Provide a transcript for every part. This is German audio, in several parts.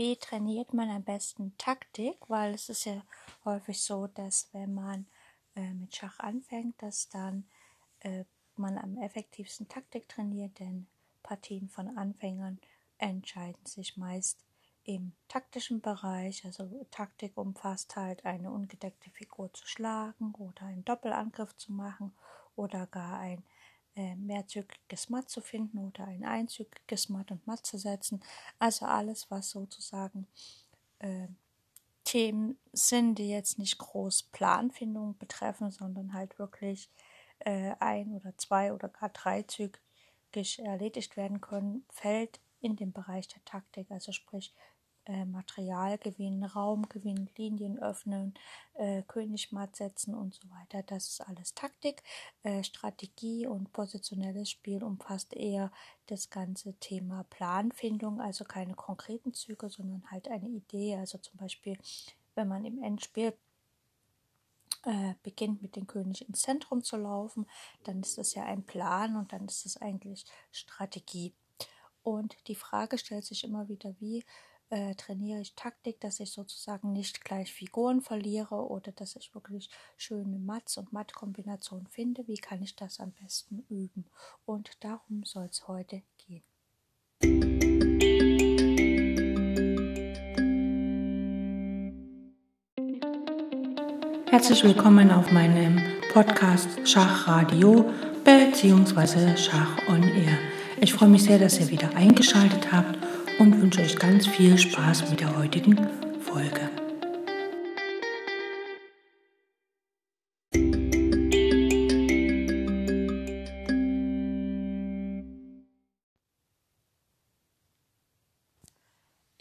wie trainiert man am besten Taktik? Weil es ist ja häufig so, dass wenn man äh, mit Schach anfängt, dass dann äh, man am effektivsten Taktik trainiert, denn Partien von Anfängern entscheiden sich meist im taktischen Bereich. Also Taktik umfasst halt eine ungedeckte Figur zu schlagen oder einen Doppelangriff zu machen oder gar ein äh, mehrzügiges Matt zu finden oder ein einzügiges Matt und Matt zu setzen. Also alles, was sozusagen äh, Themen sind, die jetzt nicht groß Planfindung betreffen, sondern halt wirklich äh, ein oder zwei oder gar dreizügig erledigt werden können, fällt in den Bereich der Taktik, also sprich äh, Material gewinnen, Raum gewinnen, Linien öffnen, äh, König matt setzen und so weiter. Das ist alles Taktik. Äh, Strategie und positionelles Spiel umfasst eher das ganze Thema Planfindung, also keine konkreten Züge, sondern halt eine Idee. Also zum Beispiel, wenn man im Endspiel äh, beginnt mit dem König ins Zentrum zu laufen, dann ist das ja ein Plan und dann ist es eigentlich Strategie. Und die Frage stellt sich immer wieder, wie äh, trainiere ich Taktik, dass ich sozusagen nicht gleich Figuren verliere oder dass ich wirklich schöne Mats- und Matt-Kombinationen finde. Wie kann ich das am besten üben? Und darum soll es heute gehen. Herzlich willkommen auf meinem Podcast Schachradio bzw. Schach on Air. Ich freue mich sehr, dass ihr wieder eingeschaltet habt und wünsche euch ganz viel Spaß mit der heutigen Folge.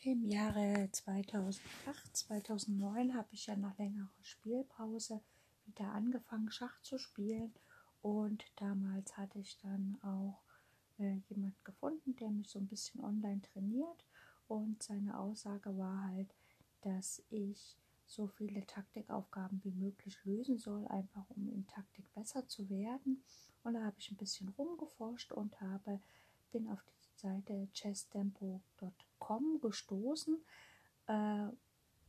Im Jahre 2008, 2009 habe ich ja nach längerer Spielpause wieder angefangen, Schach zu spielen. Und damals hatte ich dann auch äh, jemand gefunden, der mich so ein bisschen online trainiert. Und seine Aussage war halt, dass ich so viele Taktikaufgaben wie möglich lösen soll, einfach um in Taktik besser zu werden. Und da habe ich ein bisschen rumgeforscht und habe, bin auf die Seite chesstempo.com gestoßen äh,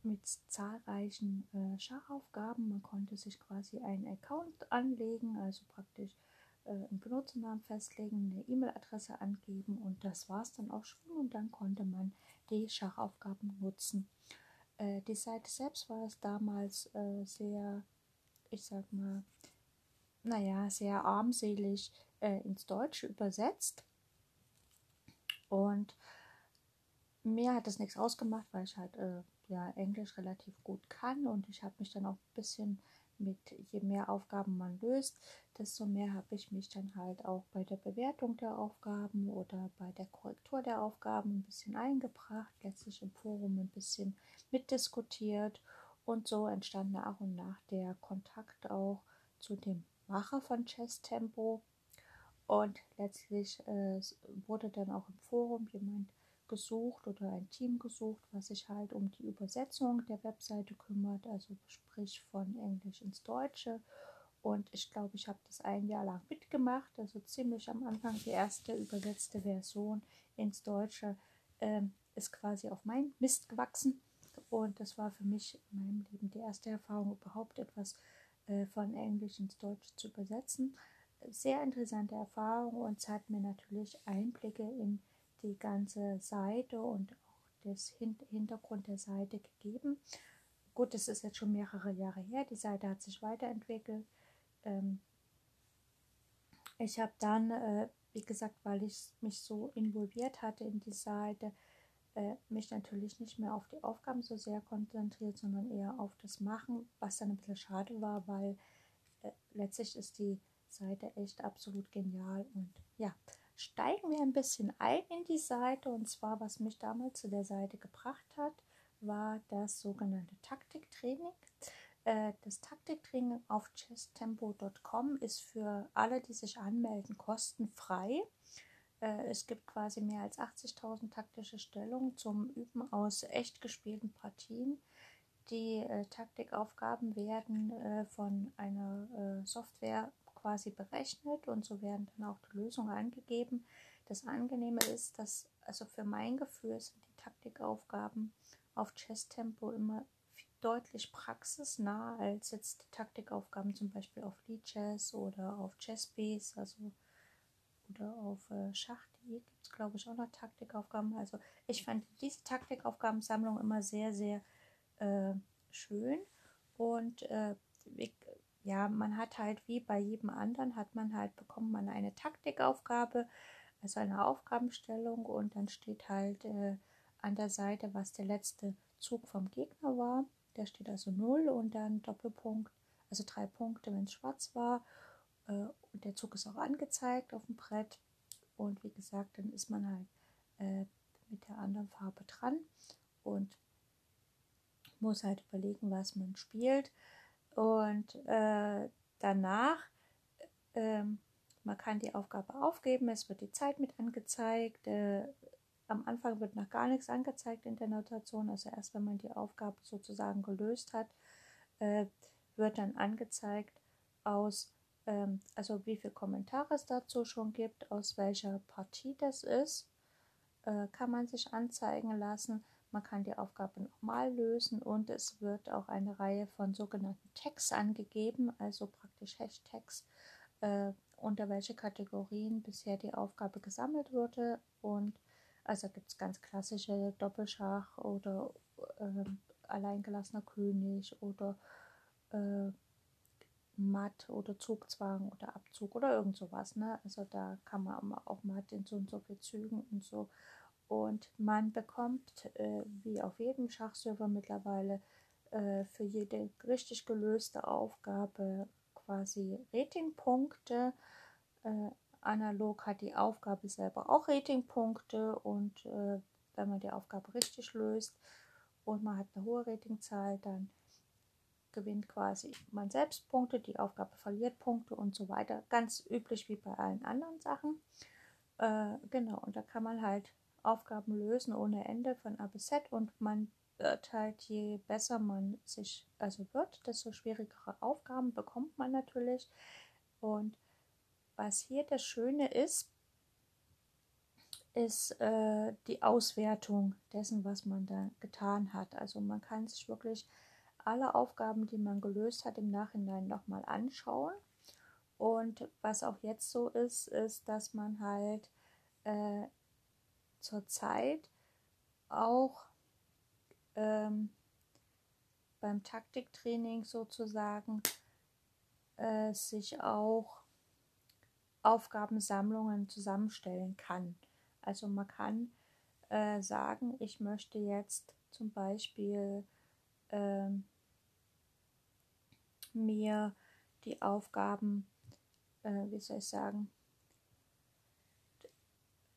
mit zahlreichen äh, Schachaufgaben. Man konnte sich quasi einen Account anlegen, also praktisch äh, einen Benutzernamen festlegen, eine E-Mail-Adresse angeben und das war es dann auch schon und dann konnte man die Schachaufgaben nutzen. Äh, die Seite selbst war es damals äh, sehr, ich sag mal, naja, sehr armselig äh, ins Deutsche übersetzt und mir hat das nichts ausgemacht, weil ich halt äh, ja Englisch relativ gut kann und ich habe mich dann auch ein bisschen mit je mehr Aufgaben man löst, desto mehr habe ich mich dann halt auch bei der Bewertung der Aufgaben oder bei der Korrektur der Aufgaben ein bisschen eingebracht, letztlich im Forum ein bisschen mitdiskutiert und so entstand nach und nach der Kontakt auch zu dem Macher von Chess Tempo. Und letztlich äh, wurde dann auch im Forum jemand gesucht oder ein Team gesucht, was sich halt um die Übersetzung der Webseite kümmert, also sprich von Englisch ins Deutsche. Und ich glaube, ich habe das ein Jahr lang mitgemacht, also ziemlich am Anfang die erste übersetzte Version ins Deutsche ähm, ist quasi auf mein Mist gewachsen. Und das war für mich in meinem Leben die erste Erfahrung, überhaupt etwas äh, von Englisch ins Deutsche zu übersetzen. Sehr interessante Erfahrung und es hat mir natürlich Einblicke in die ganze Seite und auch das Hintergrund der Seite gegeben. Gut, das ist jetzt schon mehrere Jahre her. Die Seite hat sich weiterentwickelt. Ähm, ich habe dann, äh, wie gesagt, weil ich mich so involviert hatte in die Seite, äh, mich natürlich nicht mehr auf die Aufgaben so sehr konzentriert, sondern eher auf das Machen, was dann ein bisschen schade war, weil äh, letztlich ist die Seite echt absolut genial und ja, steigen wir ein bisschen ein in die Seite. Und zwar, was mich damals zu der Seite gebracht hat, war das sogenannte Taktiktraining. Äh, das Taktiktraining auf chesstempo.com ist für alle, die sich anmelden, kostenfrei. Äh, es gibt quasi mehr als 80.000 taktische Stellungen zum Üben aus echt gespielten Partien. Die äh, Taktikaufgaben werden von einer Software quasi berechnet und so werden dann auch die Lösungen angegeben. Das Angenehme ist, dass also für mein Gefühl sind die Taktikaufgaben auf Chess-Tempo immer deutlich praxisnah als jetzt die Taktikaufgaben zum Beispiel auf Lichess oder auf Chessbase, also oder auf äh, Schach.de gibt es glaube ich auch noch Taktikaufgaben. Also ich fand diese Taktikaufgabensammlung immer sehr, sehr äh, schön und äh, ja, man hat halt wie bei jedem anderen, hat man halt, bekommt man eine Taktikaufgabe, also eine Aufgabenstellung und dann steht halt äh, an der Seite, was der letzte Zug vom Gegner war. Der steht also 0 und dann Doppelpunkt, also drei Punkte, wenn es schwarz war. Äh, und der Zug ist auch angezeigt auf dem Brett. Und wie gesagt, dann ist man halt äh, mit der anderen Farbe dran und muss halt überlegen, was man spielt. Und äh, danach, äh, man kann die Aufgabe aufgeben, es wird die Zeit mit angezeigt. Äh, am Anfang wird noch gar nichts angezeigt in der Notation, also erst wenn man die Aufgabe sozusagen gelöst hat, äh, wird dann angezeigt aus, ähm, also wie viele Kommentare es dazu schon gibt, aus welcher Partie das ist, äh, kann man sich anzeigen lassen. Man kann die Aufgabe nochmal lösen und es wird auch eine Reihe von sogenannten Tags angegeben, also praktisch Hashtags, äh, unter welche Kategorien bisher die Aufgabe gesammelt wurde. Und also gibt es ganz klassische Doppelschach oder äh, alleingelassener König oder äh, Matt oder Zugzwang oder Abzug oder irgend sowas. Ne? Also da kann man auch Matt in so und so viel Zügen und so und man bekommt, äh, wie auf jedem Schachserver mittlerweile, äh, für jede richtig gelöste Aufgabe quasi Ratingpunkte. Äh, analog hat die Aufgabe selber auch Ratingpunkte und äh, wenn man die Aufgabe richtig löst und man hat eine hohe Ratingzahl, dann gewinnt quasi man selbst Punkte, die Aufgabe verliert Punkte und so weiter. Ganz üblich wie bei allen anderen Sachen. Äh, genau, und da kann man halt Aufgaben lösen ohne Ende von A bis Z und man wird halt, je besser man sich also wird, desto schwierigere Aufgaben bekommt man natürlich. Und was hier das Schöne ist, ist äh, die Auswertung dessen, was man da getan hat. Also man kann sich wirklich alle Aufgaben, die man gelöst hat, im Nachhinein nochmal anschauen. Und was auch jetzt so ist, ist, dass man halt äh, zurzeit auch ähm, beim Taktiktraining sozusagen äh, sich auch Aufgabensammlungen zusammenstellen kann. Also man kann äh, sagen, ich möchte jetzt zum Beispiel äh, mir die Aufgaben, äh, wie soll ich sagen,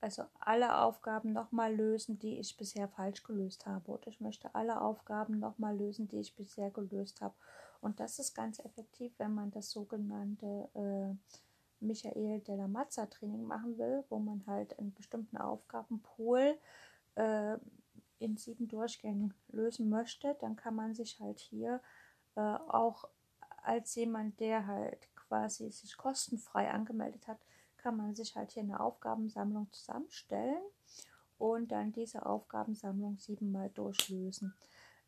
also alle Aufgaben nochmal lösen, die ich bisher falsch gelöst habe. Oder ich möchte alle Aufgaben nochmal lösen, die ich bisher gelöst habe. Und das ist ganz effektiv, wenn man das sogenannte äh, Michael Della Mazza Training machen will, wo man halt einen bestimmten Aufgabenpool äh, in sieben Durchgängen lösen möchte, dann kann man sich halt hier äh, auch als jemand, der halt quasi sich kostenfrei angemeldet hat, kann man sich halt hier eine Aufgabensammlung zusammenstellen und dann diese Aufgabensammlung siebenmal durchlösen.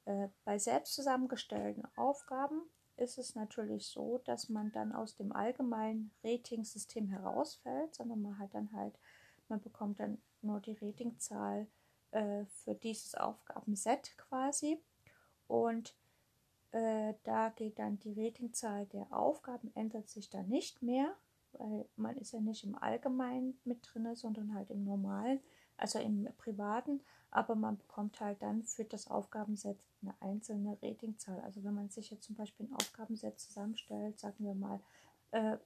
Äh, bei selbst zusammengestellten Aufgaben ist es natürlich so, dass man dann aus dem allgemeinen Ratingsystem herausfällt, sondern man hat dann halt, man bekommt dann nur die Ratingzahl äh, für dieses Aufgabenset quasi und äh, da geht dann die Ratingzahl der Aufgaben, ändert sich dann nicht mehr weil man ist ja nicht im Allgemeinen mit drin, sondern halt im Normalen, also im Privaten, aber man bekommt halt dann für das Aufgabenset eine einzelne Ratingzahl. Also wenn man sich jetzt zum Beispiel ein Aufgabenset zusammenstellt, sagen wir mal, äh,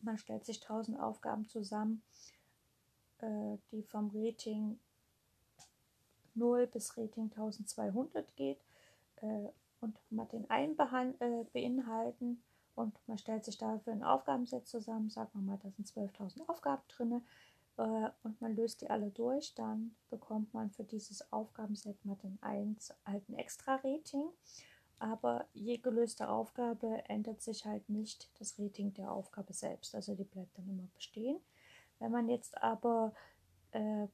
man stellt sich 1000 Aufgaben zusammen, äh, die vom Rating 0 bis Rating 1200 geht äh, und man den einen äh, beinhalten und man stellt sich dafür ein Aufgabenset zusammen, sagen wir mal, da sind 12.000 Aufgaben drin äh, und man löst die alle durch, dann bekommt man für dieses Aufgabenset mal den 1 alten Extra-Rating. Aber je gelöste Aufgabe ändert sich halt nicht das Rating der Aufgabe selbst, also die bleibt dann immer bestehen. Wenn man jetzt aber äh,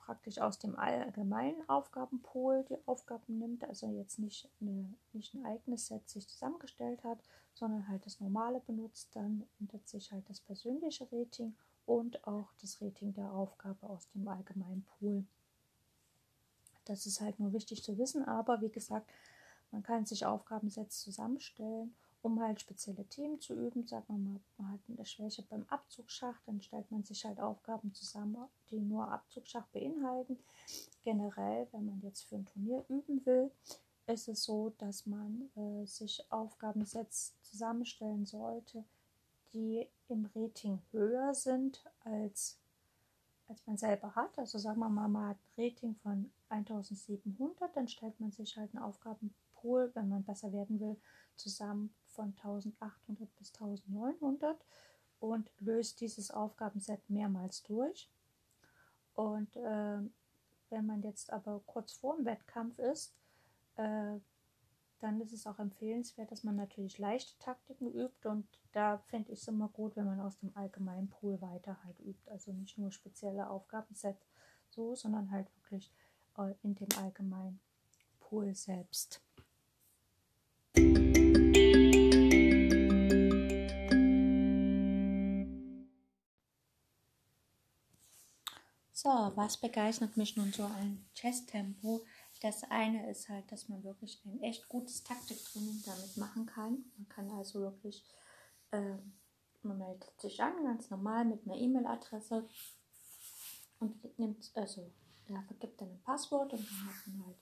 praktisch aus dem allgemeinen Aufgabenpool die Aufgaben nimmt, also jetzt nicht, eine, nicht ein eigenes Set sich zusammengestellt hat, sondern halt das normale benutzt, dann ändert sich halt das persönliche Rating und auch das Rating der Aufgabe aus dem allgemeinen Pool. Das ist halt nur wichtig zu wissen, aber wie gesagt, man kann sich Aufgabensets zusammenstellen um halt spezielle Themen zu üben. Sagen wir mal, man hat eine Schwäche beim Abzugschach, dann stellt man sich halt Aufgaben zusammen, die nur Abzugschach beinhalten. Generell, wenn man jetzt für ein Turnier üben will, ist es so, dass man äh, sich Aufgabensets zusammenstellen sollte, die im Rating höher sind als, als man selber hat. Also sagen wir mal, man hat ein Rating von 1700, dann stellt man sich halt einen Aufgabenpool, wenn man besser werden will, zusammen von 1800 bis 1900 und löst dieses Aufgabenset mehrmals durch. Und äh, wenn man jetzt aber kurz vor dem Wettkampf ist, äh, dann ist es auch empfehlenswert, dass man natürlich leichte Taktiken übt und da finde ich es immer gut, wenn man aus dem allgemeinen Pool weiter halt übt. Also nicht nur spezielle Aufgabenset so, sondern halt wirklich äh, in dem allgemeinen Pool selbst. So, was begeistert mich nun so an Chess-Tempo? Das eine ist halt, dass man wirklich ein echt gutes Taktiktraining damit machen kann. Man kann also wirklich, äh, man meldet sich an, ganz normal mit einer E-Mail-Adresse und nimmt, also der vergibt dann ein Passwort und dann hat man halt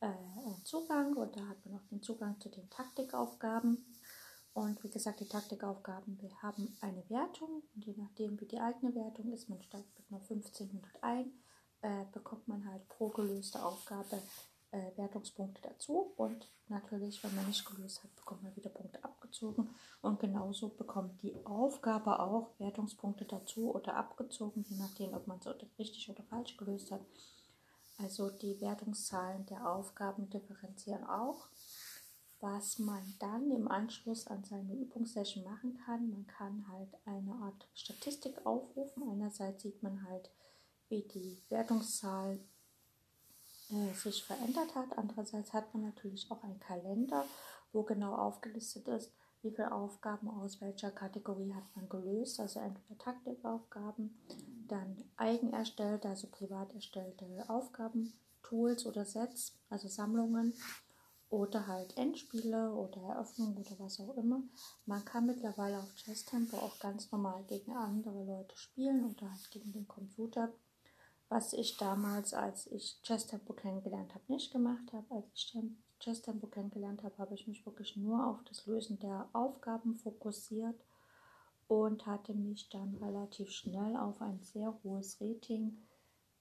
äh, Zugang und da hat man auch den Zugang zu den Taktikaufgaben. Und wie gesagt, die Taktikaufgaben, wir haben eine Wertung. Und je nachdem, wie die eigene Wertung ist, man steigt mit einer 1500 ein, äh, bekommt man halt pro gelöste Aufgabe äh, Wertungspunkte dazu. Und natürlich, wenn man nicht gelöst hat, bekommt man wieder Punkte abgezogen. Und genauso bekommt die Aufgabe auch Wertungspunkte dazu oder abgezogen, je nachdem, ob man es richtig oder falsch gelöst hat. Also die Wertungszahlen der Aufgaben differenzieren auch was man dann im Anschluss an seine Übungssession machen kann. Man kann halt eine Art Statistik aufrufen. Einerseits sieht man halt, wie die Wertungszahl äh, sich verändert hat. Andererseits hat man natürlich auch einen Kalender, wo genau aufgelistet ist, wie viele Aufgaben aus welcher Kategorie hat man gelöst. Also entweder Taktikaufgaben, dann eigen erstellte, also privat erstellte Aufgaben, Tools oder Sets, also Sammlungen oder halt Endspiele oder Eröffnungen oder was auch immer. Man kann mittlerweile auf Chess Tempo auch ganz normal gegen andere Leute spielen oder halt gegen den Computer. Was ich damals, als ich Chess Tempo kennengelernt habe, nicht gemacht habe. Als ich Chess Tempo kennengelernt habe, habe ich mich wirklich nur auf das Lösen der Aufgaben fokussiert und hatte mich dann relativ schnell auf ein sehr hohes Rating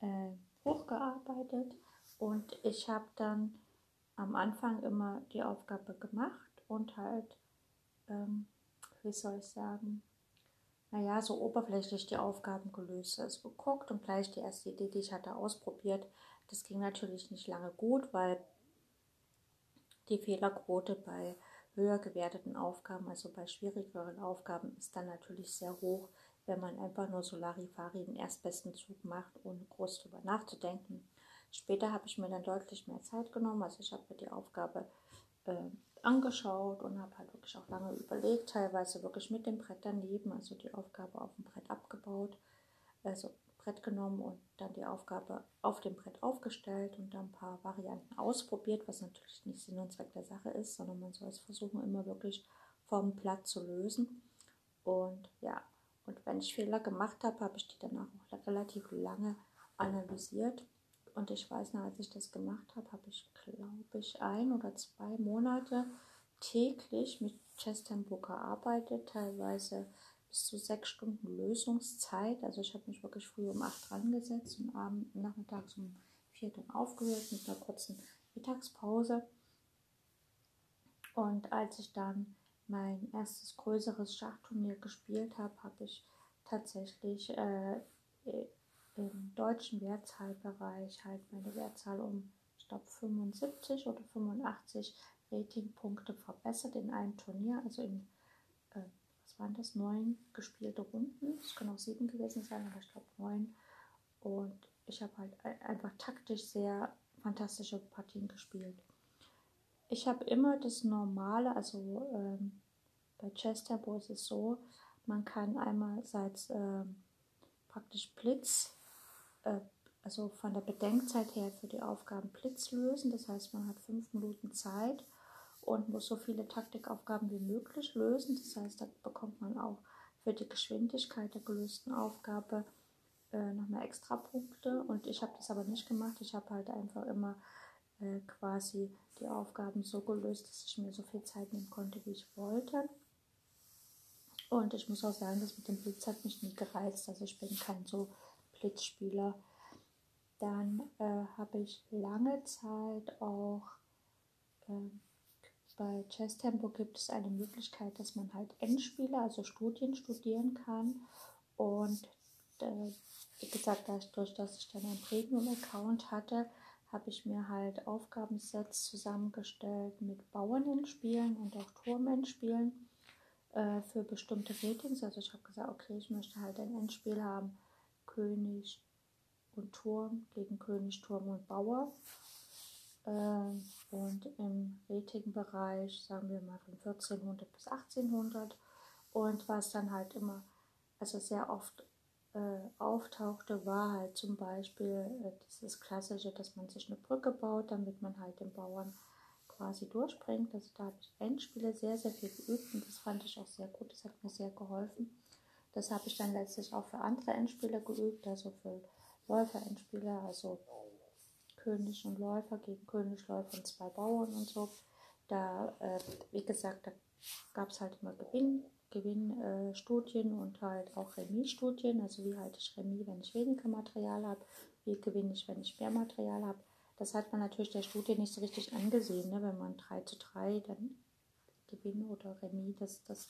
äh, hochgearbeitet. Und ich habe dann am Anfang immer die Aufgabe gemacht und halt, ähm, wie soll ich sagen, naja, so oberflächlich die Aufgaben gelöst. Also geguckt und gleich die erste Idee, die ich hatte, ausprobiert. Das ging natürlich nicht lange gut, weil die Fehlerquote bei höher gewerteten Aufgaben, also bei schwierigeren Aufgaben, ist dann natürlich sehr hoch, wenn man einfach nur Solarifari den erstbesten Zug macht, ohne groß drüber nachzudenken. Später habe ich mir dann deutlich mehr Zeit genommen. Also ich habe mir die Aufgabe äh, angeschaut und habe halt wirklich auch lange überlegt, teilweise wirklich mit dem Brett daneben, also die Aufgabe auf dem Brett abgebaut, also Brett genommen und dann die Aufgabe auf dem Brett aufgestellt und dann ein paar Varianten ausprobiert, was natürlich nicht Sinn und Zweck der Sache ist, sondern man soll es versuchen, immer wirklich vom Blatt zu lösen. Und ja, und wenn ich Fehler gemacht habe, habe ich die danach auch relativ lange analysiert und ich weiß noch, als ich das gemacht habe, habe ich, glaube ich, ein oder zwei Monate täglich mit Chess Tempo gearbeitet, teilweise bis zu sechs Stunden Lösungszeit. Also ich habe mich wirklich früh um acht dran gesetzt und abend, nachmittags um vier dann aufgehört mit einer kurzen Mittagspause. Und als ich dann mein erstes größeres Schachturnier gespielt habe, habe ich tatsächlich äh, im deutschen Wertzahlbereich halt meine Wertzahl um, ich glaube, 75 oder 85 Ratingpunkte verbessert in einem Turnier, also in, äh, was waren das, neun gespielte Runden. Es können auch sieben gewesen sein, aber ich glaube neun. Und ich habe halt einfach taktisch sehr fantastische Partien gespielt. Ich habe immer das Normale, also ähm, bei Chess Tempo ist es so, man kann einmal seit ähm, praktisch Blitz, äh, also von der Bedenkzeit her für die Aufgaben Blitz lösen. Das heißt, man hat fünf Minuten Zeit und muss so viele Taktikaufgaben wie möglich lösen. Das heißt, da bekommt man auch für die Geschwindigkeit der gelösten Aufgabe äh, nochmal extra Punkte. Und ich habe das aber nicht gemacht. Ich habe halt einfach immer äh, quasi die Aufgaben so gelöst, dass ich mir so viel Zeit nehmen konnte, wie ich wollte. Und ich muss auch sagen, das mit dem Blitz hat mich nie gereizt. Also ich bin kein so Blitzspieler. Dann äh, habe ich lange Zeit auch äh, bei Chess Tempo gibt es eine Möglichkeit, dass man halt Endspiele, also Studien studieren kann. Und äh, wie gesagt, dadurch, dass ich dann einen Premium-Account hatte, habe ich mir halt Aufgabensets zusammengestellt mit Bauernendspielen und auch Turmendspielen äh, für bestimmte Ratings. Also ich habe gesagt, okay, ich möchte halt ein Endspiel haben, König und Turm gegen König, Turm und Bauer. Ähm, und im Ratingbereich, sagen wir mal von 1400 bis 1800. Und was dann halt immer, also sehr oft äh, auftauchte, war halt zum Beispiel äh, dieses Klassische, dass man sich eine Brücke baut, damit man halt den Bauern quasi durchbringt. Also da habe ich Endspiele sehr, sehr viel geübt und das fand ich auch sehr gut. Das hat mir sehr geholfen. Das habe ich dann letztlich auch für andere Endspiele geübt, also für Läufer-Endspiele, also König und Läufer gegen König, Läufer und zwei Bauern und so. Da, äh, wie gesagt, da gab es halt immer Gewinn, Gewinnstudien äh, und halt auch Remis-Studien. Also wie halte ich Remis, wenn ich weniger Material habe, wie gewinne ich, wenn ich mehr Material habe. Das hat man natürlich der Studie nicht so richtig angesehen, ne? wenn man 3 zu 3 dann Gewinn oder Remis, das, das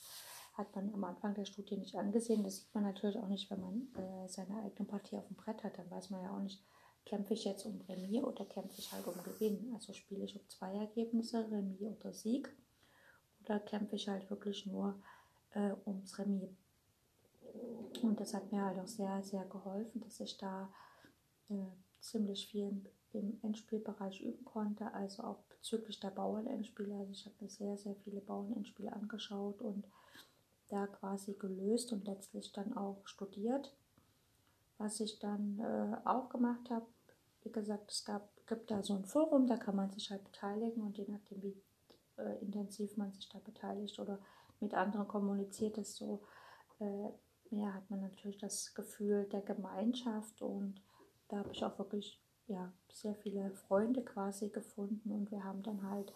hat man am Anfang der Studie nicht angesehen. Das sieht man natürlich auch nicht, wenn man äh, seine eigene Partie auf dem Brett hat. Dann weiß man ja auch nicht, kämpfe ich jetzt um Remis oder kämpfe ich halt um Gewinn. Also spiele ich um zwei Ergebnisse, Remis oder Sieg. Oder kämpfe ich halt wirklich nur äh, ums Remis. Und das hat mir halt auch sehr, sehr geholfen, dass ich da äh, ziemlich viel im Endspielbereich üben konnte, also auch bezüglich der Bauernendspiele. Also ich habe mir sehr, sehr viele Bauernendspiele angeschaut und da quasi gelöst und letztlich dann auch studiert. Was ich dann äh, auch gemacht habe, wie gesagt, es gab, gibt da so ein Forum, da kann man sich halt beteiligen und je nachdem, wie äh, intensiv man sich da beteiligt oder mit anderen kommuniziert, desto äh, mehr hat man natürlich das Gefühl der Gemeinschaft und da habe ich auch wirklich ja, sehr viele Freunde quasi gefunden und wir haben dann halt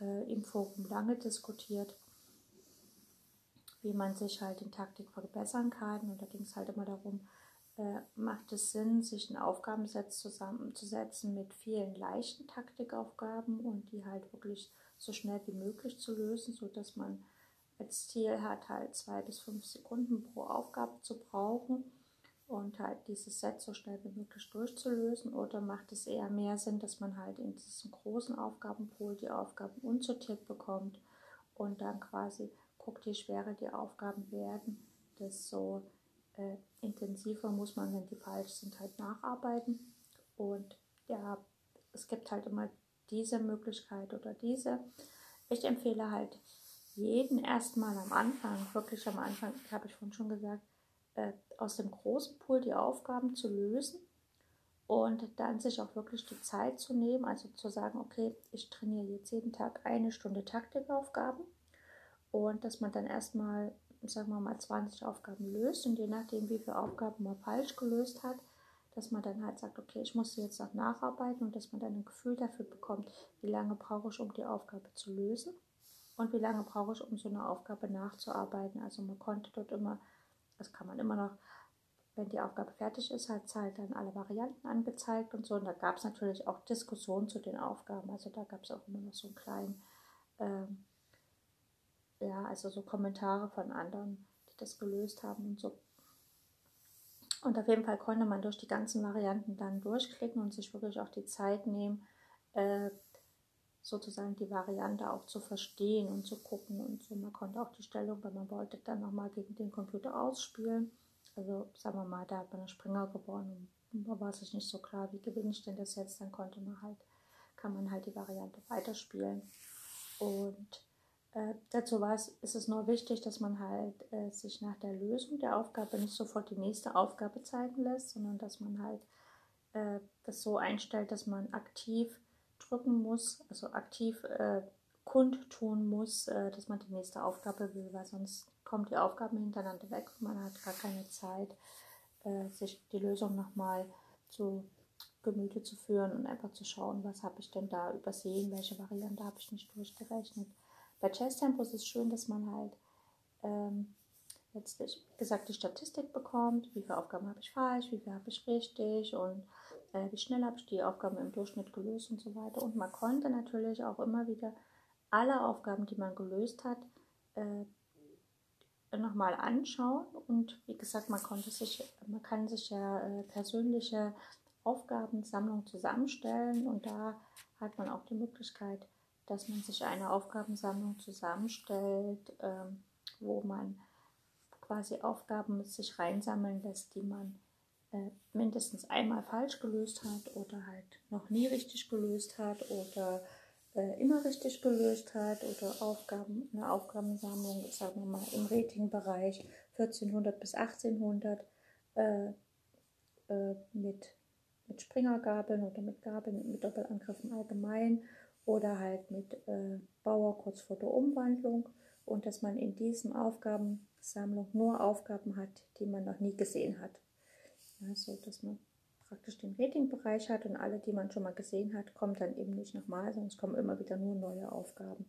äh, im Forum lange diskutiert, wie man sich halt in Taktik verbessern kann. Und da ging es halt immer darum, äh, macht es Sinn, sich ein Aufgabenset zusammenzusetzen mit vielen leichten Taktikaufgaben und die halt wirklich so schnell wie möglich zu lösen, sodass man als Ziel hat, halt zwei bis fünf Sekunden pro Aufgabe zu brauchen und halt dieses Set so schnell wie möglich durchzulösen oder macht es eher mehr Sinn, dass man halt in diesem großen Aufgabenpool die Aufgaben unsortiert bekommt und dann quasi guckt, je schwerer die Aufgaben werden, desto äh, intensiver muss man, wenn die falsch sind, halt nacharbeiten und ja, es gibt halt immer diese Möglichkeit oder diese. Ich empfehle halt jeden erstmal am Anfang, wirklich am Anfang, habe ich vorhin schon gesagt, äh, aus dem großen Pool die Aufgaben zu lösen und dann sich auch wirklich die Zeit zu nehmen, also zu sagen, okay, ich trainiere jetzt jeden Tag eine Stunde Taktikaufgaben und dass man dann erstmal, sagen wir mal, 20 Aufgaben löst und je nachdem, wie viele Aufgaben man falsch gelöst hat, dass man dann halt sagt, okay, ich muss sie jetzt noch nacharbeiten und dass man dann ein Gefühl dafür bekommt, wie lange brauche ich, um die Aufgabe zu lösen und wie lange brauche ich, um so eine Aufgabe nachzuarbeiten. Also man konnte dort immer das kann man immer noch, wenn die Aufgabe fertig ist, hat es halt dann alle Varianten angezeigt und so. Und da gab es natürlich auch Diskussionen zu den Aufgaben. Also da gab es auch immer noch so einen kleinen, ähm, ja, also so Kommentare von anderen, die das gelöst haben und so. Und auf jeden Fall konnte man durch die ganzen Varianten dann durchklicken und sich wirklich auch die Zeit nehmen, äh, sozusagen die Variante auch zu verstehen und zu gucken und so. Man konnte auch die Stellung, wenn man wollte, dann nochmal gegen den Computer ausspielen. Also sagen wir mal, da hat man einen Springer gewonnen man war sich nicht so klar, wie gewinne ich denn das jetzt, dann konnte man halt, kann man halt die Variante weiterspielen. Und äh, dazu war es, ist es nur wichtig, dass man halt äh, sich nach der Lösung der Aufgabe nicht sofort die nächste Aufgabe zeigen lässt, sondern dass man halt äh, das so einstellt, dass man aktiv drücken muss, also aktiv äh, kundtun muss, äh, dass man die nächste Aufgabe will, weil sonst kommen die Aufgaben hintereinander weg und man hat gar keine Zeit, sich die Lösung nochmal zu Gemüte zu führen und einfach zu schauen, was habe ich denn da übersehen, welche Variante habe ich nicht durchgerechnet. Bei Tempo ist es schön, dass man halt ähm, letztlich gesagt die Statistik bekommt, wie viele Aufgaben habe ich falsch, wie viele habe ich richtig und äh, wie schnell habe ich die Aufgaben im Durchschnitt gelöst und so weiter. Und man konnte natürlich auch immer wieder alle Aufgaben, die man gelöst hat, äh, nochmal anschauen und wie gesagt, man konnte sich, man kann sich ja äh, persönliche Aufgabensammlung zusammenstellen und da hat man auch die Möglichkeit, dass man sich eine Aufgabensammlung zusammenstellt, ähm, wo man quasi Aufgaben mit sich reinsammeln lässt, die man äh, mindestens einmal falsch gelöst hat oder halt noch nie richtig gelöst hat oder äh, immer richtig gelöst hat oder Aufgaben, eine Aufgabensammlung, sagen wir mal im Ratingbereich 1400 bis 1800 äh, äh, mit, mit Springergabeln oder mit Gabeln mit Doppelangriffen allgemein oder halt mit äh, Bauer kurz vor der Umwandlung und dass man in diesem Aufgabensammlung nur Aufgaben hat, die man noch nie gesehen hat. Also, dass man praktisch den Ratingbereich hat und alle, die man schon mal gesehen hat, kommen dann eben nicht nochmal, es kommen immer wieder nur neue Aufgaben.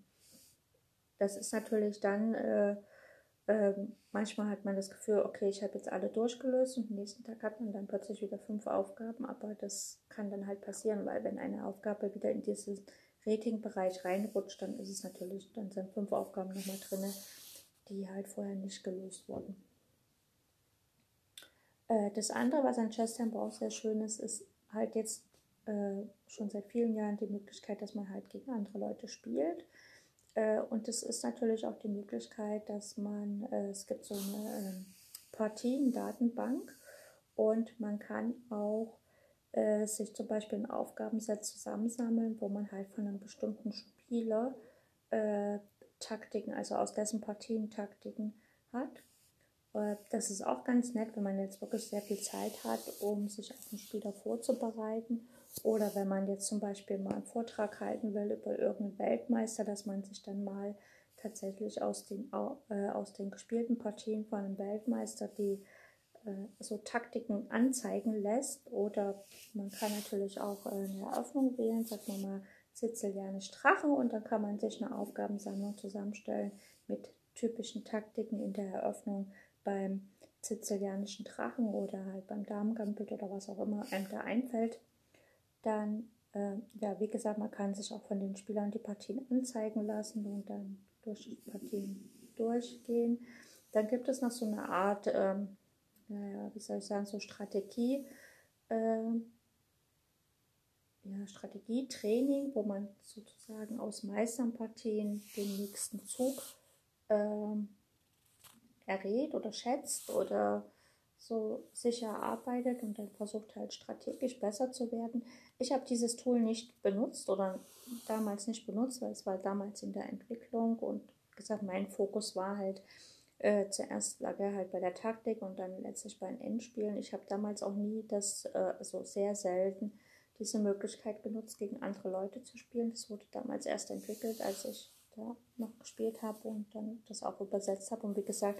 Das ist natürlich dann, äh, äh, manchmal hat man das Gefühl, okay, ich habe jetzt alle durchgelöst und am nächsten Tag hat man dann plötzlich wieder fünf Aufgaben, aber das kann dann halt passieren, weil wenn eine Aufgabe wieder in diesen Ratingbereich reinrutscht, dann ist es natürlich, dann sind fünf Aufgaben nochmal drin, die halt vorher nicht gelöst wurden. Äh, das andere, was an Chess Tempo auch sehr schön ist, ist halt jetzt äh, schon seit vielen Jahren die Möglichkeit, dass man halt gegen andere Leute spielt. Äh, und es ist natürlich auch die Möglichkeit, dass man, äh, es gibt so eine ähm, Partien-Datenbank und man kann auch äh, sich zum Beispiel ein Aufgabenset zusammensammeln, wo man halt von einem bestimmten Spieler äh, Taktiken, also aus dessen Partien Taktiken hat das ist auch ganz nett, wenn man jetzt wirklich sehr viel Zeit hat, um sich auf den Spieler vorzubereiten. Oder wenn man jetzt zum Beispiel mal einen Vortrag halten will über irgendeinen Weltmeister, dass man sich dann mal tatsächlich aus den, äh, aus den gespielten Partien von einem Weltmeister die äh, so Taktiken anzeigen lässt. Oder man kann natürlich auch äh, eine Eröffnung wählen, sagt man mal Sizilianisch Drachen und dann kann man sich eine Aufgabensammlung zusammenstellen mit typischen Taktiken in der Eröffnung beim sizilianischen Drachen oder halt beim Damengambit oder was auch immer einem da einfällt, dann, äh, ja, wie gesagt, man kann sich auch von den Spielern die Partien anzeigen lassen und dann durch die Partien durchgehen. Dann gibt es noch so eine Art, ähm, naja, wie soll ich sagen, so Strategie, äh, ja, Strategietraining, wo man sozusagen aus Meisternpartien den nächsten Zug ähm, errät oder schätzt oder so sicher arbeitet und dann versucht halt strategisch besser zu werden. Ich habe dieses Tool nicht benutzt oder damals nicht benutzt, weil es war damals in der Entwicklung und gesagt, mein Fokus war halt äh, zuerst lag er halt bei der Taktik und dann letztlich bei den Endspielen. Ich habe damals auch nie das, äh, also sehr selten diese Möglichkeit genutzt, gegen andere Leute zu spielen. Das wurde damals erst entwickelt, als ich da noch gespielt habe und dann das auch übersetzt habe. Und wie gesagt,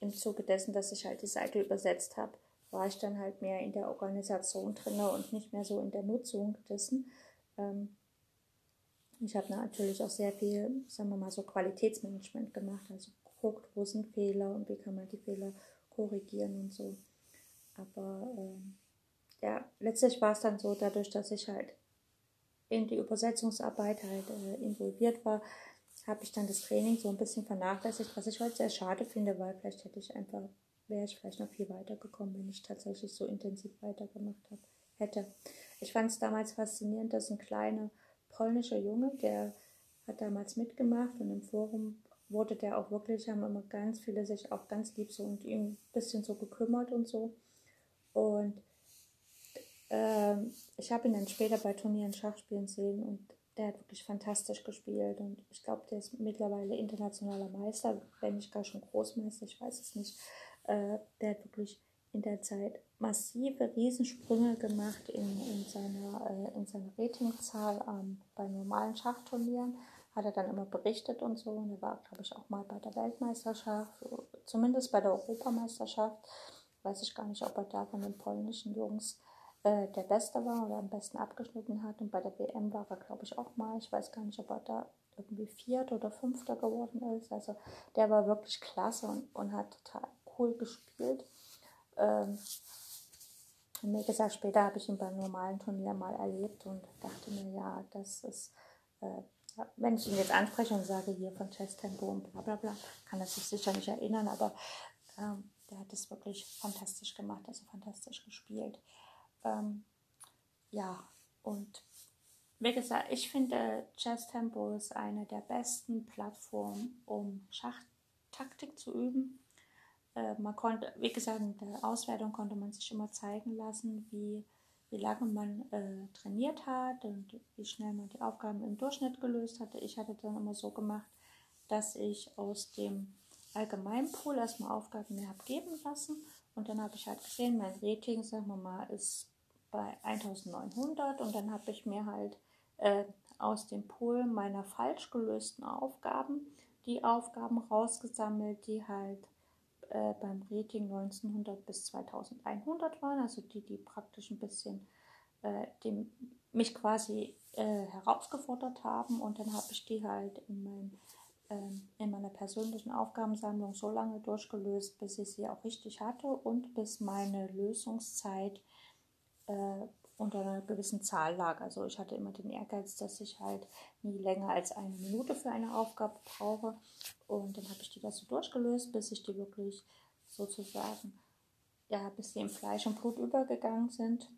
im Zuge dessen, dass ich halt die Seite übersetzt habe, war ich dann halt mehr in der Organisation drin und nicht mehr so in der Nutzung dessen. Ähm, ich habe natürlich auch sehr viel, sagen wir mal, so Qualitätsmanagement gemacht, also geguckt, wo sind Fehler und wie kann man die Fehler korrigieren und so. Aber ähm, ja, letztlich war es dann so, dadurch, dass ich halt in die Übersetzungsarbeit halt äh, involviert war, habe ich dann das Training so ein bisschen vernachlässigt, was ich heute sehr schade finde, weil vielleicht hätte ich einfach, wäre ich vielleicht noch viel weiter gekommen, wenn ich tatsächlich so intensiv weitergemacht habe, hätte. Ich fand es damals faszinierend, dass ein kleiner polnischer Junge, der hat damals mitgemacht und im Forum wurde der auch wirklich, haben immer ganz viele sich auch ganz lieb so und ihm ein bisschen so gekümmert und so. Und ähm, ich habe ihn dann später bei Turnieren Schach spielen sehen und der hat wirklich fantastisch gespielt und ich glaube, der ist mittlerweile internationaler Meister, wenn nicht gar schon Großmeister, ich weiß es nicht. Äh, der hat wirklich in der Zeit massive Riesensprünge gemacht in, in seiner, äh, in seiner Ratingzahl ähm, bei normalen Schachturnieren. Hat er dann immer berichtet und so. Und er war, glaube ich, auch mal bei der Weltmeisterschaft, zumindest bei der Europameisterschaft. Weiß ich gar nicht, ob er da von den polnischen Jungs äh, der Beste war oder am besten abgeschnitten hat. Und bei der WM war er, glaube ich, auch mal. Ich weiß gar nicht, ob er da irgendwie Vierter oder Fünfter geworden ist. Also der war wirklich klasse und, und hat total cool gespielt. Ähm, wie gesagt, später habe ich ihn beim normalen Turnier mal erlebt und dachte mir, ja, das ist, äh, wenn ich ihn jetzt anspreche und sage hier von Chess Tempo und bla bla bla, kann er sich sicher nicht erinnern, aber ähm, der hat es wirklich fantastisch gemacht, also fantastisch gespielt. Ähm, ja, und wie gesagt, ich finde Chess Tempo ist eine der besten Plattformen, um Schachtaktik zu üben. Äh, man konnte, wie gesagt, in der Auswertung konnte man sich immer zeigen lassen, wie, wie lange man äh, trainiert hat und wie schnell man die Aufgaben im Durchschnitt gelöst hatte. Ich hatte dann immer so gemacht, dass ich aus dem Allgemeinpool erstmal Aufgaben mir habe geben lassen und dann habe ich halt gesehen, mein Rating, sagen wir mal, ist bei 1900 und dann habe ich mir halt äh, aus dem Pool meiner falsch gelösten Aufgaben die Aufgaben rausgesammelt, die halt äh, beim Rating 1900 bis 2100 waren, also die, die praktisch ein bisschen äh, die mich quasi äh, herausgefordert haben. Und dann habe ich die halt in, mein, ähm, in meiner persönlichen Aufgabensammlung so lange durchgelöst, bis ich sie auch richtig hatte und bis meine Lösungszeit äh, unter einer gewissen Zahl lag. Also ich hatte immer den Ehrgeiz, dass ich halt nie länger als eine Minute für eine Aufgabe brauche. Und dann habe ich die das so durchgelöst, bis ich die wirklich sozusagen, ja, bis sie im Fleisch und Blut übergegangen sind.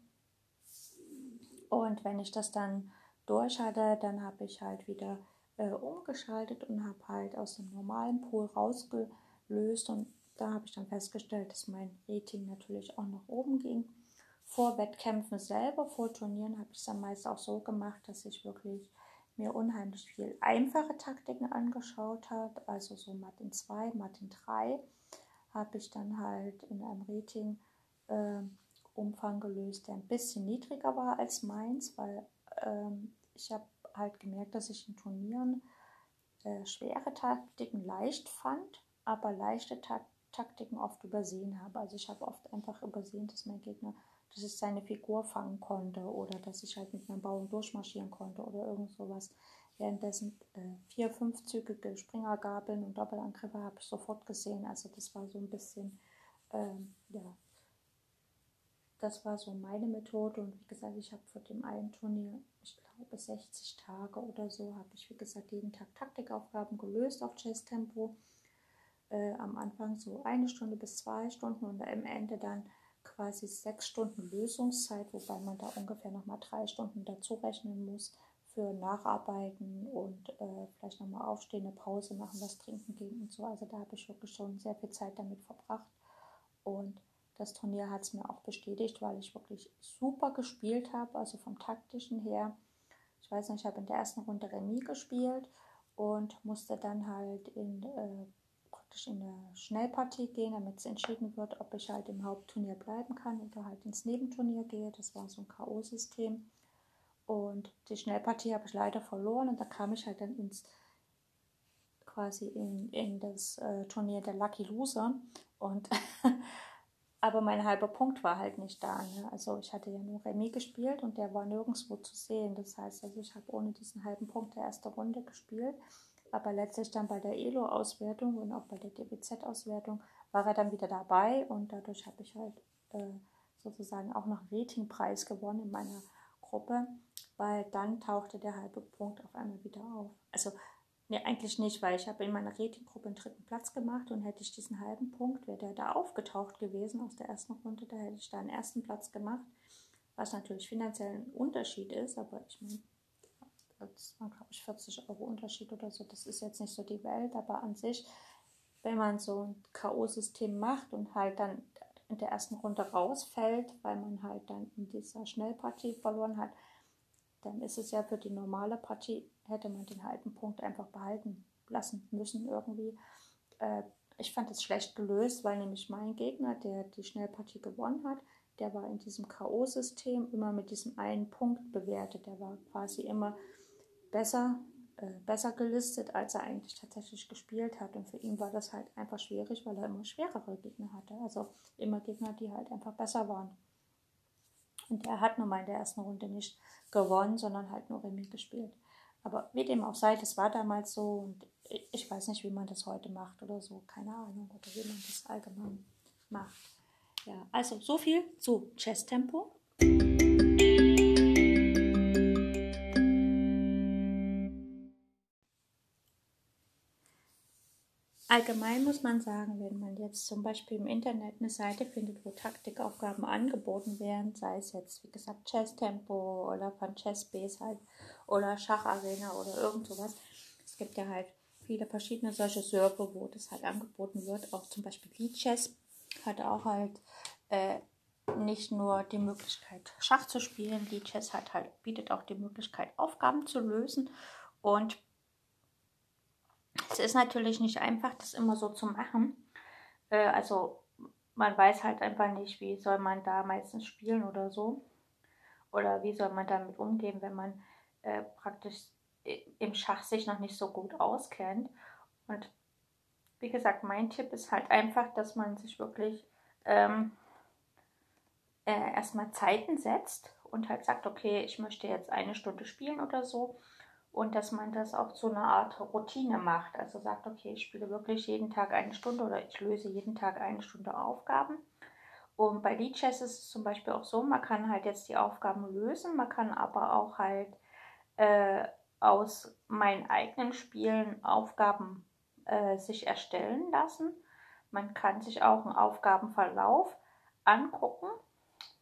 Und wenn ich das dann durch hatte, dann habe ich halt wieder äh, umgeschaltet und habe halt aus dem normalen Pool rausgelöst. Und da habe ich dann festgestellt, dass mein Rating natürlich auch nach oben ging vor Wettkämpfen selber, vor Turnieren, habe ich es dann meist auch so gemacht, dass ich wirklich mir unheimlich viel einfache Taktiken angeschaut habe, also so Martin 2, Martin 3, habe ich dann halt in einem Rating äh, Umfang gelöst, der ein bisschen niedriger war als meins, weil ähm, ich habe halt gemerkt, dass ich in Turnieren äh, schwere Taktiken leicht fand, aber leichte Ta Taktiken oft übersehen habe. Also ich habe oft einfach übersehen, dass mein Gegner dass ich seine Figur fangen konnte oder dass ich halt mit meinem Bauern durchmarschieren konnte oder irgend sowas. Währenddessen äh, vier, fünfzügige Springergabeln und Doppelangriffe habe ich sofort gesehen. Also das war so ein bisschen, ähm, ja, das war so meine Methode. Und wie gesagt, ich habe vor dem einen Turnier, ich glaube 60 Tage oder so, habe ich wie gesagt jeden Tag Taktikaufgaben gelöst auf Chess Tempo. Äh, am Anfang so eine Stunde bis zwei Stunden und am Ende dann quasi sechs Stunden Lösungszeit, wobei man da ungefähr nochmal drei Stunden dazu rechnen muss für Nacharbeiten und äh, vielleicht nochmal aufstehen, eine Pause machen, was trinken gehen und so. Also da habe ich wirklich schon sehr viel Zeit damit verbracht. Und das Turnier hat es mir auch bestätigt, weil ich wirklich super gespielt habe, also vom taktischen her. Ich weiß nicht, ich habe in der ersten Runde Remis gespielt und musste dann halt in äh, praktisch in eine Schnellpartie gehen, damit es entschieden wird, ob ich halt im Hauptturnier bleiben kann oder halt ins Nebenturnier gehe. Das war so ein K.O.-System. Und die Schnellpartie habe ich leider verloren und da kam ich halt dann ins quasi in, in das äh, Turnier der Lucky Loser. Und aber mein halber Punkt war halt nicht da. Ne? Also ich hatte ja nur Remis gespielt und der war nirgendwo zu sehen. Das heißt, also ich habe ohne diesen halben Punkt der erste Runde gespielt aber letztlich dann bei der ELO-Auswertung und auch bei der DBZ-Auswertung war er dann wieder dabei und dadurch habe ich halt äh, sozusagen auch noch einen Ratingpreis gewonnen in meiner Gruppe, weil dann tauchte der halbe Punkt auf einmal wieder auf. Also nee, eigentlich nicht, weil ich habe in meiner Ratinggruppe einen dritten Platz gemacht und hätte ich diesen halben Punkt, wäre der da aufgetaucht gewesen aus der ersten Runde, da hätte ich da einen ersten Platz gemacht, was natürlich finanziell ein Unterschied ist, aber ich meine, das glaube ich, 40 Euro Unterschied oder so. Das ist jetzt nicht so die Welt, aber an sich, wenn man so ein K.O.-System macht und halt dann in der ersten Runde rausfällt, weil man halt dann in dieser Schnellpartie verloren hat, dann ist es ja für die normale Partie, hätte man den halben Punkt einfach behalten lassen müssen irgendwie. Äh, ich fand es schlecht gelöst, weil nämlich mein Gegner, der die Schnellpartie gewonnen hat, der war in diesem K.O.-System immer mit diesem einen Punkt bewertet. Der war quasi immer besser, äh, besser gelistet, als er eigentlich tatsächlich gespielt hat. Und für ihn war das halt einfach schwierig, weil er immer schwerere Gegner hatte. Also immer Gegner, die halt einfach besser waren. Und er hat nun mal in der ersten Runde nicht gewonnen, sondern halt nur Remis gespielt. Aber wie dem auch sei, das war damals so und ich weiß nicht, wie man das heute macht oder so, keine Ahnung, oder wie man das allgemein macht. Ja, also so viel zu Chess Allgemein muss man sagen, wenn man jetzt zum Beispiel im Internet eine Seite findet, wo Taktikaufgaben angeboten werden, sei es jetzt, wie gesagt, Chess Tempo oder von Chessbase halt oder Schacharena oder irgend sowas. Es gibt ja halt viele verschiedene solche Server, wo das halt angeboten wird. Auch zum Beispiel Lichess hat auch halt äh, nicht nur die Möglichkeit, Schach zu spielen. Lichess hat halt, bietet auch die Möglichkeit, Aufgaben zu lösen. Und es ist natürlich nicht einfach, das immer so zu machen. Äh, also man weiß halt einfach nicht, wie soll man da meistens spielen oder so. Oder wie soll man damit umgehen, wenn man äh, praktisch im Schach sich noch nicht so gut auskennt. Und wie gesagt, mein Tipp ist halt einfach, dass man sich wirklich ähm, äh, erstmal Zeiten setzt und halt sagt, okay, ich möchte jetzt eine Stunde spielen oder so. Und dass man das auch zu einer Art Routine macht. Also sagt, okay, ich spiele wirklich jeden Tag eine Stunde oder ich löse jeden Tag eine Stunde Aufgaben. Und bei Lead Chess ist es zum Beispiel auch so, man kann halt jetzt die Aufgaben lösen, man kann aber auch halt äh, aus meinen eigenen Spielen Aufgaben äh, sich erstellen lassen. Man kann sich auch einen Aufgabenverlauf angucken.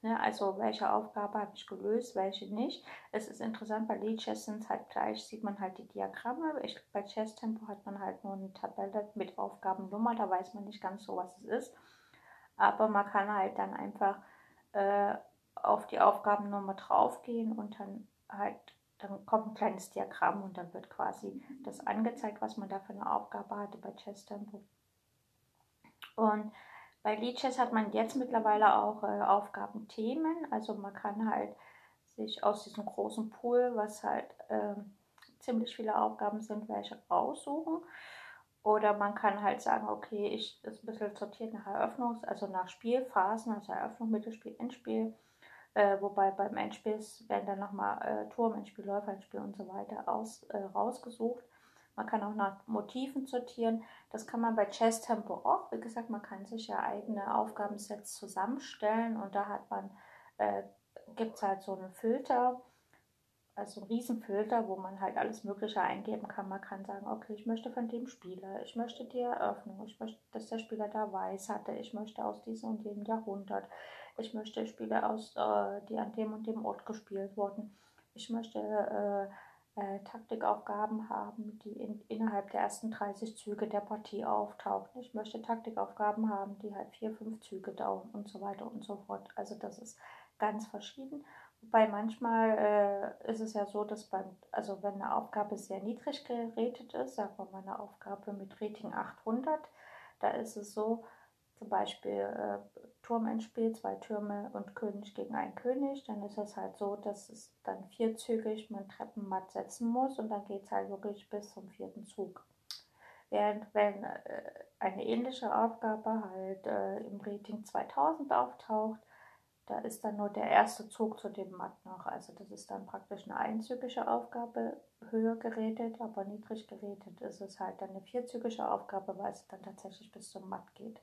Ne, also welche Aufgabe habe ich gelöst, welche nicht. Es ist interessant, bei Lead Chess sind es halt gleich, sieht man halt die Diagramme. Ich, bei Chess Tempo hat man halt nur eine Tabelle mit Aufgabennummer, da weiß man nicht ganz so, was es ist. Aber man kann halt dann einfach äh, auf die Aufgabennummer draufgehen und dann halt dann kommt ein kleines Diagramm und dann wird quasi das angezeigt, was man da für eine Aufgabe hatte bei Chess Tempo. Und bei Lead Chess hat man jetzt mittlerweile auch äh, Aufgabenthemen, also man kann halt sich aus diesem großen Pool, was halt äh, ziemlich viele Aufgaben sind, welche raussuchen. Oder man kann halt sagen, okay, ich ist ein bisschen sortiert nach Eröffnungs-, also nach Spielphasen, also Eröffnung, Mittelspiel, Endspiel äh, wobei beim Endspiel werden dann nochmal äh, Turm, Endspiel, Läufer, Endspiel und so weiter aus, äh, rausgesucht. Man kann auch nach Motiven sortieren. Das kann man bei Chess Tempo auch. Wie gesagt, man kann sich ja eigene Aufgabensets zusammenstellen und da hat man, äh, gibt es halt so einen Filter, also einen Riesenfilter, wo man halt alles Mögliche eingeben kann. Man kann sagen, okay, ich möchte von dem Spieler, ich möchte die Eröffnung, ich möchte, dass der Spieler da weiß hatte, ich möchte aus diesem und jedem Jahrhundert, ich möchte Spiele aus, äh, die an dem und dem Ort gespielt wurden. Ich möchte äh, äh, Taktikaufgaben haben, die in, innerhalb der ersten 30 Züge der Partie auftauchen. Ich möchte Taktikaufgaben haben, die halt vier, fünf Züge dauern und so weiter und so fort. Also das ist ganz verschieden. Wobei manchmal äh, ist es ja so, dass beim, also wenn eine Aufgabe sehr niedrig geratet ist, sagen wir mal eine Aufgabe mit Rating 800, da ist es so, zum Beispiel äh, Turmendspiel, zwei Türme und König gegen einen König, dann ist es halt so, dass es dann vierzügig man Treppenmatt setzen muss und dann geht es halt wirklich bis zum vierten Zug. Während wenn äh, eine ähnliche Aufgabe halt äh, im Rating 2000 auftaucht, da ist dann nur der erste Zug zu dem Matt noch. Also das ist dann praktisch eine einzügige Aufgabe, höher gerätet, aber niedrig gerätet ist es halt dann eine vierzügige Aufgabe, weil es dann tatsächlich bis zum Matt geht.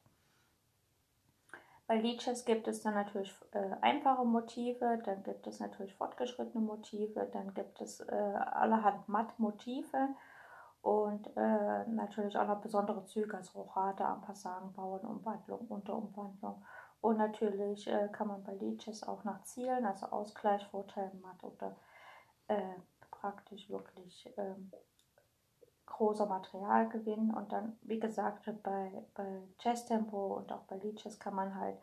Bei Liedchess gibt es dann natürlich äh, einfache Motive, dann gibt es natürlich fortgeschrittene Motive, dann gibt es äh, allerhand Mattmotive und äh, natürlich auch noch besondere Züge, also Rochade, Ampassagen, Bauernumwandlung, Unterumwandlung. Und natürlich äh, kann man bei Liedchess auch nach Zielen, also Ausgleich, Vorteil, Matt oder äh, praktisch wirklich ähm, großer Materialgewinn. Und dann, wie gesagt, bei, bei Chess Tempo und auch bei Leeches kann man halt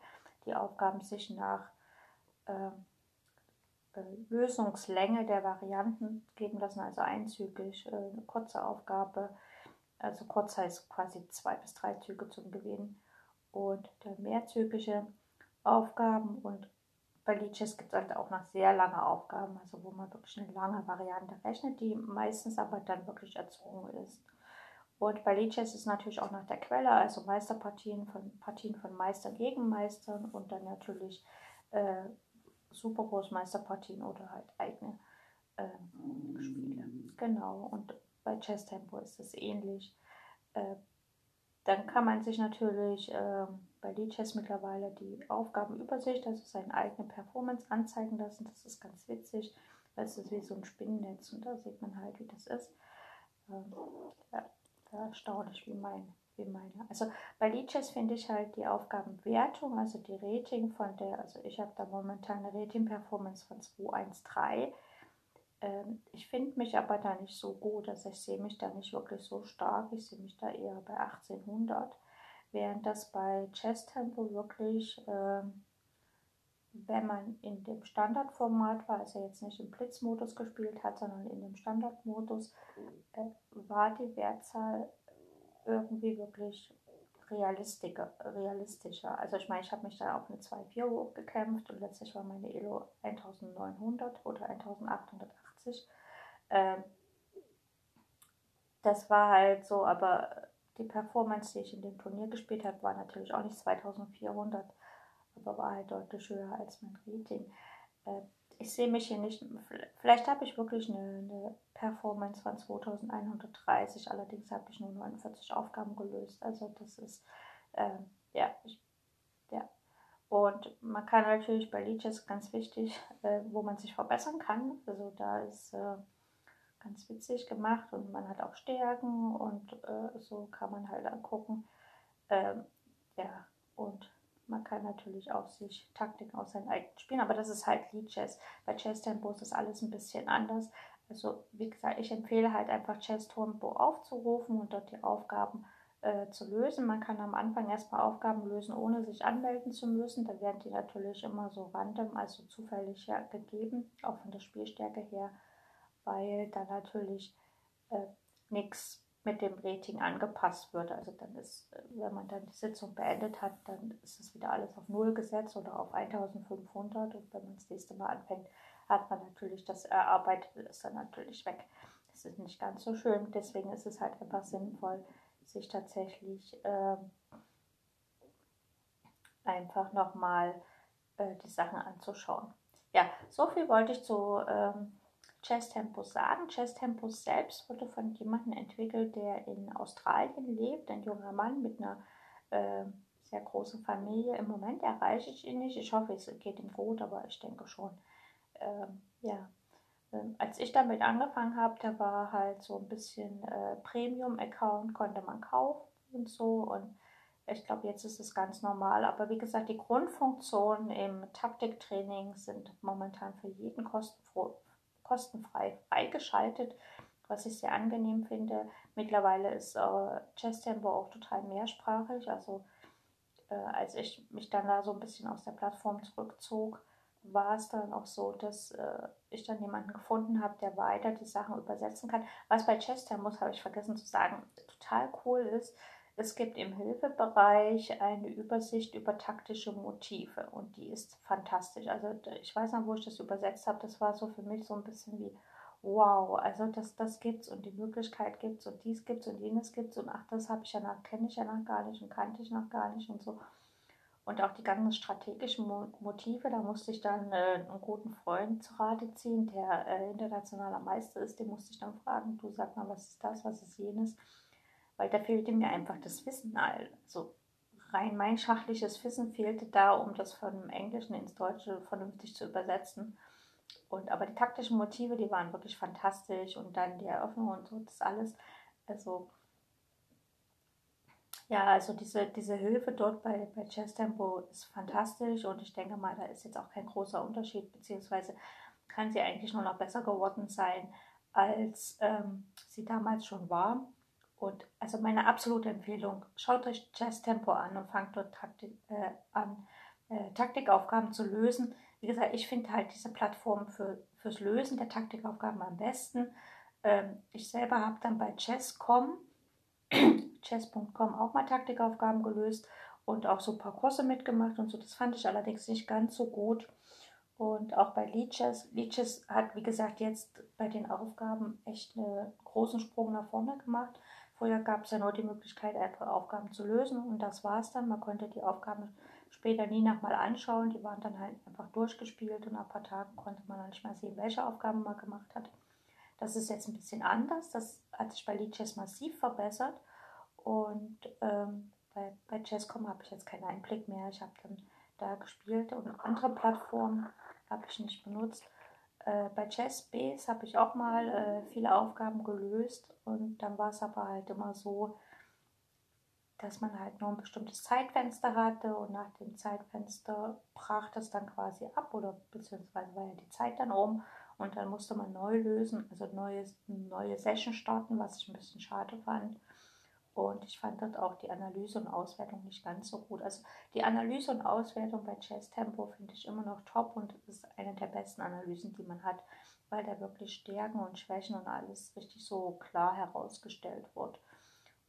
die Aufgaben sich nach äh, Lösungslänge der Varianten geben lassen, also einzügig, äh, eine kurze Aufgabe, also kurz heißt quasi zwei bis drei Züge zum Gewinnen und mehrzügige Aufgaben und bei Liedjes gibt es halt auch noch sehr lange Aufgaben, also wo man wirklich eine lange Variante rechnet, die meistens aber dann wirklich erzwungen ist. Und bei Liedjes ist natürlich auch nach der Quelle, also Meisterpartien von Partien von Meister gegen Meistern und dann natürlich äh, Super Großmeisterpartien oder halt eigene äh, Spiele. Genau, und bei Chess Tempo ist es ähnlich. Äh, dann kann man sich natürlich äh, bei Lichess mittlerweile die Aufgabenübersicht, also seine eigene Performance anzeigen lassen. Das ist ganz witzig, es ist wie so ein Spinnennetz und da sieht man halt, wie das ist. Ähm, ja, erstaunlich, wie mein meine. Also bei Lichess finde ich halt die Aufgabenwertung, also die Rating von der, also ich habe da momentan eine Rating-Performance von 213. Ähm, ich finde mich aber da nicht so gut, also ich sehe mich da nicht wirklich so stark, ich sehe mich da eher bei 1800, während das bei Chess Tempo wirklich, ähm, wenn man in dem Standardformat war, also jetzt nicht im Blitzmodus gespielt hat, sondern in dem Standardmodus, äh, war die Wertzahl irgendwie wirklich realistischer. Also ich meine, ich habe mich da auf eine 2,4 hochgekämpft und letztlich war meine Elo 1900 oder 1880. Ähm, das war halt so, aber die Performance, die ich in dem Turnier gespielt habe, war natürlich auch nicht 2400, aber war halt deutlich höher als mein Rating. Äh, ich sehe mich hier nicht, vielleicht habe ich wirklich eine, eine, Performance von 2130, allerdings habe ich nur 49 Aufgaben gelöst. Also das ist, äh, ja, ich. Und man kann natürlich bei Leeches ganz wichtig, äh, wo man sich verbessern kann. Also da ist äh, ganz witzig gemacht und man hat auch Stärken und äh, so kann man halt angucken. Ähm, ja, und man kann natürlich auch sich Taktiken aus seinen eigenen spielen, aber das ist halt Lead Chess. Bei Chess Tempo ist das alles ein bisschen anders. Also wie gesagt, ich empfehle halt einfach Chess Tempo aufzurufen und dort die Aufgaben äh, zu lösen. Man kann am Anfang erstmal Aufgaben lösen, ohne sich anmelden zu müssen. Da werden die natürlich immer so random, also zufällig ja, gegeben, auch von der Spielstärke her, weil da natürlich äh, nichts mit dem Rating angepasst wird. Also dann ist, wenn man dann die Sitzung beendet hat, dann ist es wieder alles auf Null gesetzt oder auf 1500 und wenn man das nächste Mal anfängt, hat man natürlich das Erarbeitete ist dann natürlich weg. Das ist nicht ganz so schön, deswegen ist es halt einfach sinnvoll, sich tatsächlich äh, einfach nochmal äh, die Sachen anzuschauen. Ja, so viel wollte ich zu ähm, Chess Tempos sagen. Chess Tempos selbst wurde von jemandem entwickelt, der in Australien lebt, ein junger Mann mit einer äh, sehr großen Familie. Im Moment erreiche ich ihn nicht. Ich hoffe, es geht ihm gut, aber ich denke schon. Ähm, ja, ähm, als ich damit angefangen habe, da war halt so ein bisschen äh, Premium-Account, konnte man kaufen und so. Und ich glaube, jetzt ist es ganz normal. Aber wie gesagt, die Grundfunktionen im Taktiktraining sind momentan für jeden kostenfrei freigeschaltet, was ich sehr angenehm finde. Mittlerweile ist äh, Chess Tempo auch total mehrsprachig. Also äh, als ich mich dann da so ein bisschen aus der Plattform zurückzog, war es dann auch so, dass äh, ich dann jemanden gefunden habe, der weiter die Sachen übersetzen kann. Was bei Chess Tempo, habe ich vergessen zu sagen, total cool ist, es gibt im Hilfebereich eine Übersicht über taktische Motive und die ist fantastisch. Also ich weiß noch, wo ich das übersetzt habe, das war so für mich so ein bisschen wie, wow, also das, das gibt's und die Möglichkeit gibt's und dies gibt's und jenes gibt's und ach, das habe ich ja noch, kenne ich ja noch gar nicht und kannte ich noch gar nicht und so. Und auch die ganzen strategischen Motive, da musste ich dann äh, einen guten Freund zu Rate ziehen, der äh, internationaler Meister ist, den musste ich dann fragen, du sag mal, was ist das, was ist jenes? weil da fehlte mir einfach das Wissen. Also rein mein schachliches Wissen fehlte da, um das von Englischen ins Deutsche vernünftig zu übersetzen. Und aber die taktischen Motive, die waren wirklich fantastisch und dann die Eröffnung und so, das alles. Also ja, also diese, diese Hilfe dort bei, bei Chess Tempo ist fantastisch und ich denke mal, da ist jetzt auch kein großer Unterschied, beziehungsweise kann sie eigentlich nur noch besser geworden sein, als ähm, sie damals schon war. Und also meine absolute Empfehlung, schaut euch Jazz Tempo an und fangt dort Taktik, äh, an. äh, Taktikaufgaben zu lösen. Wie gesagt, ich finde halt diese Plattform für, fürs Lösen der Taktikaufgaben am besten. Ähm, ich selber habe dann bei Chess.com chess.com auch mal Taktikaufgaben gelöst und auch so ein paar Kurse mitgemacht und so. Das fand ich allerdings nicht ganz so gut. Und auch bei Leeches. Leeches hat, wie gesagt, jetzt bei den Aufgaben echt einen großen Sprung nach vorne gemacht. Vorher gab es ja nur die Möglichkeit, einfach Aufgaben zu lösen und das war es dann. Man konnte die Aufgaben später nie nochmal anschauen. Die waren dann halt einfach durchgespielt und nach ein paar Tagen konnte man dann nicht mehr sehen, welche Aufgaben man gemacht hat. Das ist jetzt ein bisschen anders. Das hat sich bei Leeches massiv verbessert. Und ähm, bei, bei Chesscom habe ich jetzt keinen Einblick mehr. Ich habe dann da gespielt und andere Plattformen habe ich nicht benutzt. Äh, bei Chessbase habe ich auch mal äh, viele Aufgaben gelöst und dann war es aber halt immer so, dass man halt nur ein bestimmtes Zeitfenster hatte und nach dem Zeitfenster brach das dann quasi ab oder beziehungsweise war ja die Zeit dann um und dann musste man neu lösen, also neue, neue Session starten, was ich ein bisschen schade fand. Und ich fand dort auch die Analyse und Auswertung nicht ganz so gut. Also die Analyse und Auswertung bei Chess Tempo finde ich immer noch top und ist eine der besten Analysen, die man hat, weil da wirklich Stärken und Schwächen und alles richtig so klar herausgestellt wird.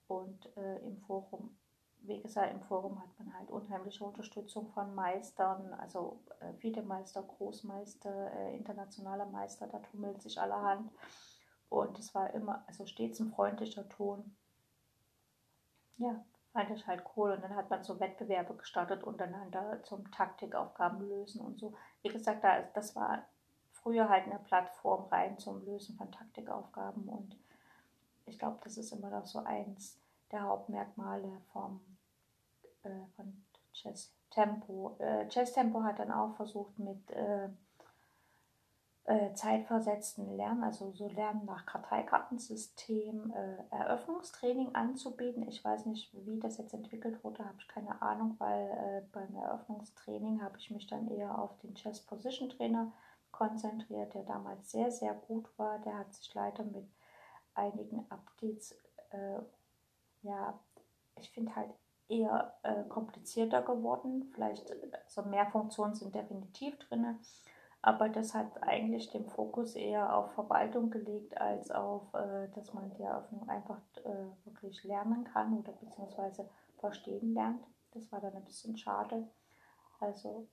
Und äh, im Forum, wie gesagt, im Forum hat man halt unheimliche Unterstützung von Meistern, also äh, viele Meister, Großmeister, äh, internationale Meister, da tummelt sich allerhand. Und es war immer, also stets ein freundlicher Ton ja, fand ich halt cool. Und dann hat man so Wettbewerbe gestartet untereinander zum Taktikaufgaben lösen und so. Wie gesagt, das war früher halt eine Plattform rein zum Lösen von Taktikaufgaben. Und ich glaube, das ist immer noch so eins der Hauptmerkmale vom, äh, von Chess Tempo. Äh, Chess Tempo hat dann auch versucht mit äh, äh, zeitversetzten Lernen, also so Lernen nach Karteikartensystem, äh, Eröffnungstraining anzubieten. Ich weiß nicht, wie das jetzt entwickelt wurde, habe ich keine Ahnung, weil äh, beim Eröffnungstraining habe ich mich dann eher auf den Chess Position Trainer konzentriert, der damals sehr, sehr gut war. Der hat sich leider mit einigen Updates, äh, ja, ich finde halt eher äh, komplizierter geworden. Vielleicht, also mehr Funktionen sind definitiv drin aber das hat eigentlich den Fokus eher auf Verwaltung gelegt, als auf, äh, dass man die Eröffnung einfach äh, wirklich lernen kann oder beziehungsweise verstehen lernt. Das war dann ein bisschen schade. Also,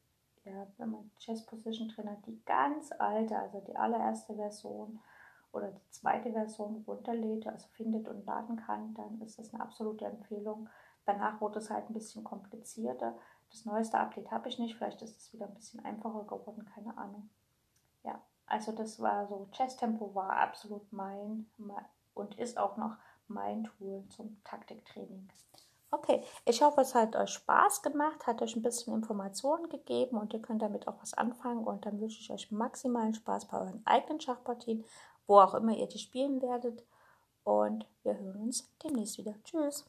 ja, wenn man Chess Position Trainer die ganz alte, also die allererste Version oder die zweite Version runterlädt, also findet und laden kann, dann ist das eine absolute Empfehlung. Danach wurde es halt ein bisschen komplizierter. Das neueste Update habe ich nicht, vielleicht ist es wieder ein bisschen einfacher geworden, keine Ahnung. Ja, also das war so, Chess Tempo war absolut mein, und ist auch noch mein Tool zum Taktiktraining. Okay, ich hoffe, es hat euch Spaß gemacht, hat euch ein bisschen Informationen gegeben und ihr könnt damit auch was anfangen. Und dann wünsche ich euch maximalen Spaß bei euren eigenen Schachpartien, wo auch immer ihr die spielen werdet. Und wir hören uns demnächst wieder. Tschüss.